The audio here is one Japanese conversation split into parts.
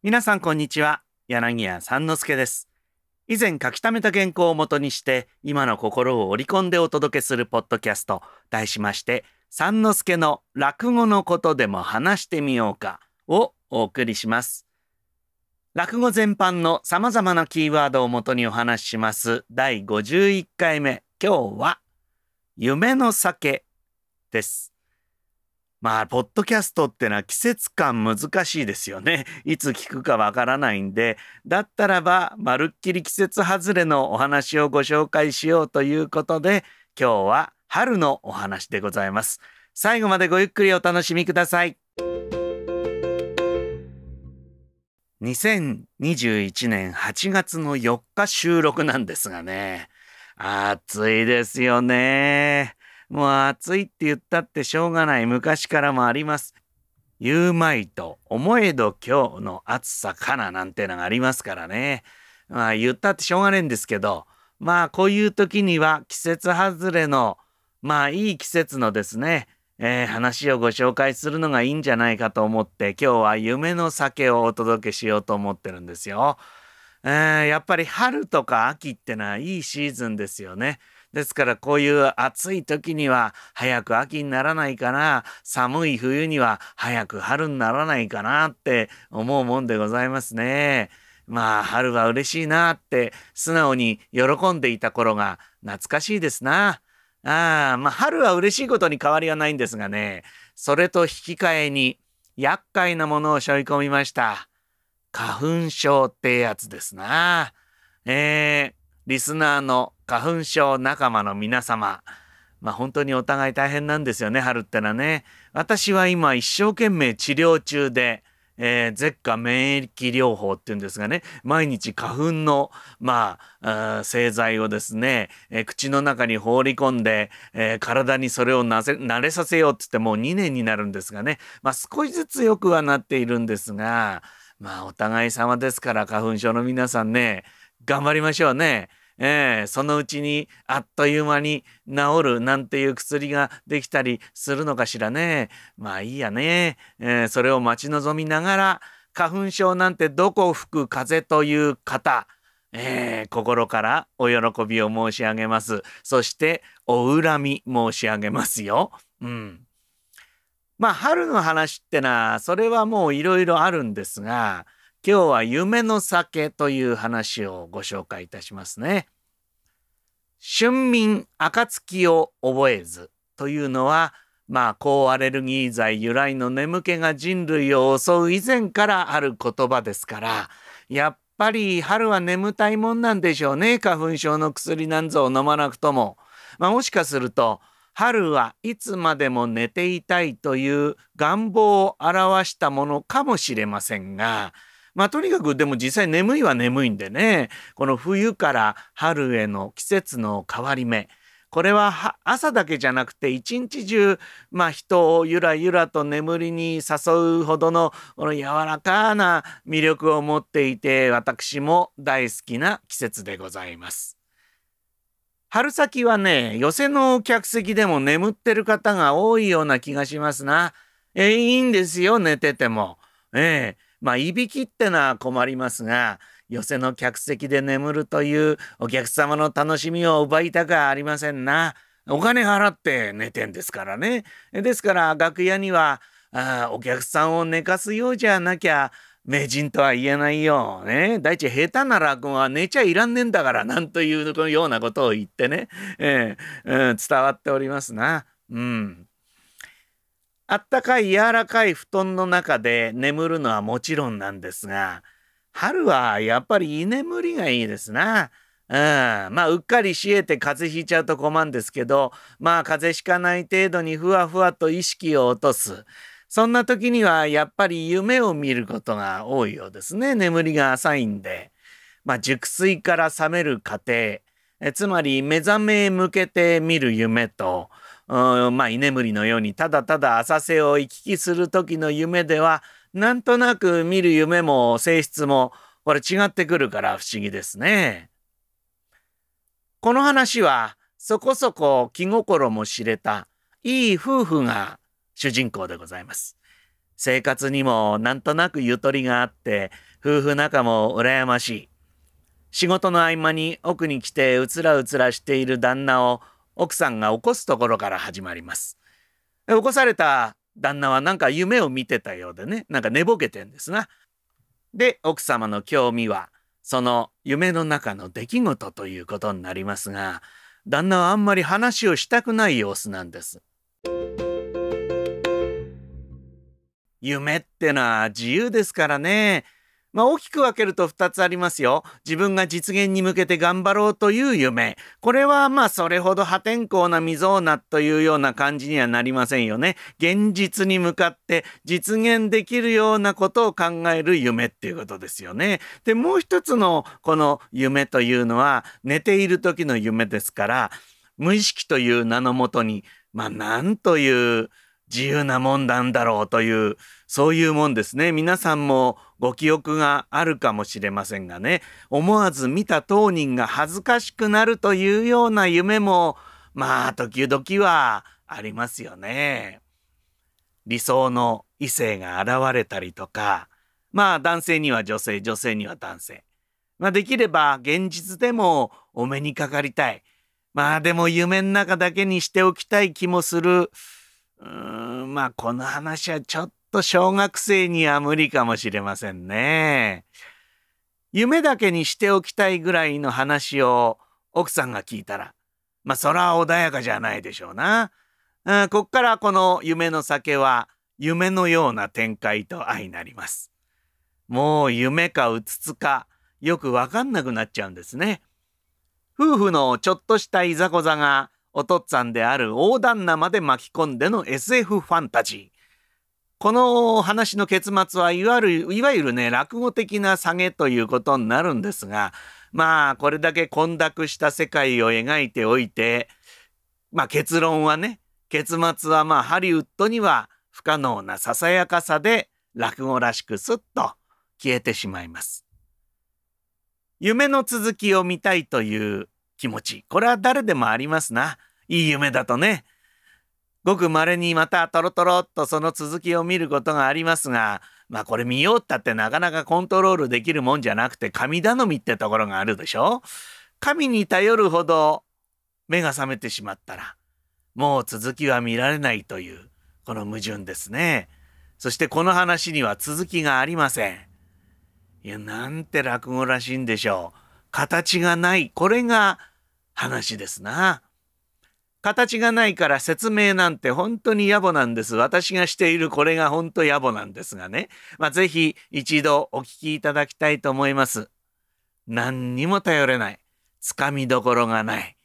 皆さんこんにちは。柳家三之助です。以前書き溜めた原稿をもとにして今の心を織り込んでお届けするポッドキャスト題しまして三之助の落語のことでも話してみようかをお送りします。落語全般の様々なキーワードをもとにお話しします。第51回目。今日は夢の酒です。まあ、ポッドキャストってのは季節感難しいですよね。いつ聞くかわからないんで、だったらば、まるっきり季節外れのお話をご紹介しようということで、今日は春のお話でございます。最後までごゆっくりお楽しみください。2021年8月の4日収録なんですがね、暑いですよね。もう暑いって言ったってしょうがない昔からもあります。言うまいと思えど今日の暑さかななんてのがありますからね。まあ言ったってしょうがないんですけど、まあこういう時には季節外れの、まあいい季節のですね、えー、話をご紹介するのがいいんじゃないかと思って今日は夢の酒をお届けしようと思ってるんですよ。えー、やっぱり春とか秋ってのはいいシーズンですよね。ですからこういう暑い時には早く秋にならないかな寒い冬には早く春にならないかなって思うもんでございますね。まあ春は嬉しいなって素直に喜んでいた頃が懐かしいですな。ああまあ春は嬉しいことに変わりはないんですがねそれと引き換えに厄介なものを背負い込みました。花粉症ってやつですな。えー、リスナーの花粉症仲間の皆様、まあ本当にお互い大変なんですよね、春ってのはね。私は今一生懸命治療中で、えー、舌下免疫療法っていうんですがね毎日花粉のまあ製剤をですね、えー、口の中に放り込んで、えー、体にそれをなぜ慣れさせようって言ってもう2年になるんですがねまあ少しずつ良くはなっているんですがまあお互い様ですから花粉症の皆さんね頑張りましょうね。えー、そのうちにあっという間に治るなんていう薬ができたりするのかしらね。まあいいやね。えー、それを待ち望みながら花粉症なんてどこ吹く風という方。えー、心からお喜びを申し上げます。そしてお恨み申し上げますよ。うん。まあ春の話ってのはそれはもういろいろあるんですが今日は夢の酒という話をご紹介いたしますね。春眠暁を覚えずというのはまあ抗アレルギー剤由来の眠気が人類を襲う以前からある言葉ですからやっぱり春は眠たいもんなんでしょうね花粉症の薬なんぞを飲まなくとも。まあ、もしかすると春はいつまでも寝ていたいという願望を表したものかもしれませんがまあとにかくでも実際眠いは眠いんでねこの冬から春への季節の変わり目これは朝だけじゃなくて一日中、まあ、人をゆらゆらと眠りに誘うほどのこの柔らかな魅力を持っていて私も大好きな季節でございます。春先はね寄席の客席でも眠ってる方が多いような気がしますな。えいいんですよ寝てても。ええまあ、いびきってのは困りますが、寄席の客席で眠るというお客様の楽しみを奪いたくありませんな。お金払って寝てんですからね。ですから楽屋にはあお客さんを寝かすようじゃなきゃ名人とは言えないよ。ね。第一下手な落語は寝ちゃいらんねんだからなんというようなことを言ってね、えー、うん、伝わっておりますな。うん。あったかい柔らかい布団の中で眠るのはもちろんなんですが春はやっぱり居眠りがいいですな。うん、まあうっかり冷えて風邪ひいちゃうと困るんですけどまあ風邪ひかない程度にふわふわと意識を落とす。そんな時にはやっぱり夢を見ることが多いようですね。眠りが浅いんで。まあ熟睡から覚める過程。えつまり目覚めへ向けて見る夢と。まあ居眠りのようにただただ浅瀬を行き来する時の夢ではなんとなく見る夢も性質もこれ違ってくるから不思議ですね。この話はそこそこ気心も知れたいい夫婦が主人公でございます。生活にもなんとなくゆとりがあって夫婦仲も羨ましい。仕事の合間に奥に来てうつらうつらしている旦那を奥さんが起こすところから始まります。起こされた旦那はなんか夢を見てたようでね、なんか寝ぼけてんですな。で、奥様の興味は、その夢の中の出来事ということになりますが、旦那はあんまり話をしたくない様子なんです。夢ってのは自由ですからね。まあ、大きく分けると2つありますよ。自分が実現に向けて頑張ろうという夢。これはまあそれほど破天荒な未曾有なというような感じにはなりませんよね。現実に向かって実現できるようなことを考える夢っていうことですよね。で、もう一つのこの夢というのは寝ている時の夢ですから、無意識という名のもとに、まあなんという自由なもんなんだろうというそういうもんですね皆さんもご記憶があるかもしれませんがね思わず見た当人が恥ずかしくなるというような夢もまあ時々はありますよね。理想の異性が現れたりとかまあ男性には女性女性には男性。まあできれば現実でもお目にかかりたい。まあでも夢の中だけにしておきたい気もする。うーんまあこの話はちょっと小学生には無理かもしれませんね。夢だけにしておきたいぐらいの話を奥さんが聞いたら、まあそら穏やかじゃないでしょうな。うん、こっからこの夢の酒は夢のような展開と相なります。もう夢かうつつかよくわかんなくなっちゃうんですね。夫婦のちょっとしたいざこざがお父っつぁんである大旦那まで巻き込んでの SF ファンタジー。この話の結末はいわゆるいわゆるね落語的な下げということになるんですがまあこれだけ混濁した世界を描いておいてまあ結論はね結末はまあハリウッドには不可能なささやかさで落語らしくすっと消えてしまいます。夢の続きを見たいという気持ちこれは誰でもありますな。いい夢だとね。ごく稀にまたトロトロっとその続きを見ることがありますが、まあこれ見ようったってなかなかコントロールできるもんじゃなくて神頼みってところがあるでしょ？神に頼るほど目が覚めてしまったら、もう続きは見られないという、この矛盾ですね。そしてこの話には続きがありません。いや、なんて落語らしいんでしょう。形がない。これが話ですな。形がないから説明なんて本当に野暮なんです。私がしているこれが本当野暮なんですがね。まあ、ぜひ一度お聞きいただきたいと思います。何にも頼れない。つかみどころがない。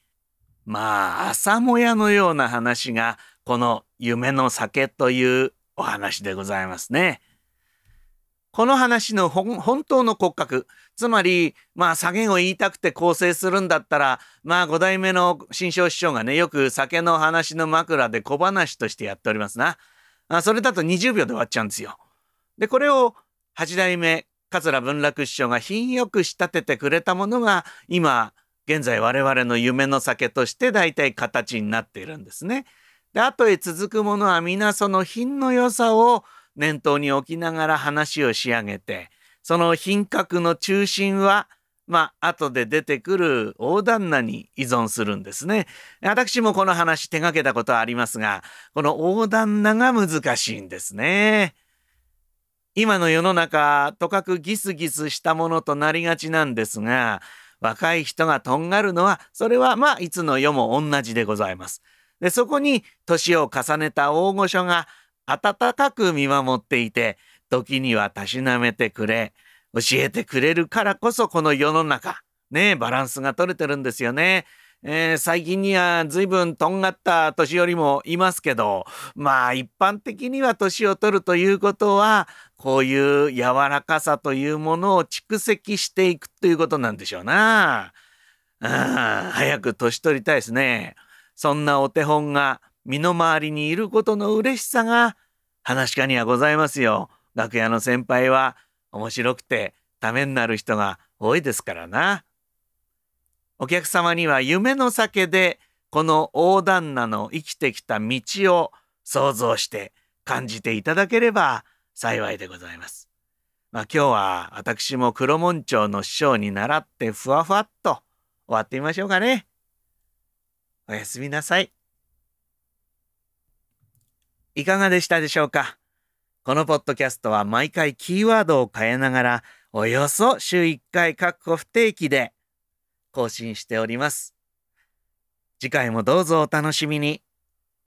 まあ、朝もやのような話が、この夢の酒というお話でございますね。この話の本当の骨格、つまり、まあ、下げを言いたくて構成するんだったら、まあ、五代目の新章師匠がね、よく酒の話の枕で小話としてやっておりますな。あそれだと20秒で終わっちゃうんですよ。で、これを八代目桂文楽師匠が品よく仕立ててくれたものが、今、現在我々の夢の酒として大体形になっているんですね。で、後へ続くものは皆その品の良さを念頭に置きながら話を仕上げて、その品格の中心は、まあ、後で出てくる大旦那に依存するんですね。私もこの話手がけたことはありますが、この大旦那が難しいんですね。今の世の中、とかくギスギスしたものとなりがちなんですが、若い人がとんがるのは、それはまあ、いつの世も同じでございます。で、そこに年を重ねた大御所が温かく見守っていて、時にはたしなめてくれ、教えてくれるからこそこの世の中、ね、バランスが取れてるんですよね。えー、最近には随分とんがった年寄りもいますけど、まあ一般的には年を取るということは、こういう柔らかさというものを蓄積していくということなんでしょうな。あ早く年取りたいですね。そんなお手本が身の回りにいることの嬉しさが話し家にはございますよ。楽屋の先輩は面白くてためになる人が多いですからな。お客様には夢の酒でこの大旦那の生きてきた道を想像して感じていただければ幸いでございます。まあ今日は私も黒門町の師匠に習ってふわふわっと終わってみましょうかね。おやすみなさい。いかがでしたでしょうか？このポッドキャストは毎回キーワードを変えながらおよそ週1回確保不定期で更新しております。次回もどうぞお楽しみに。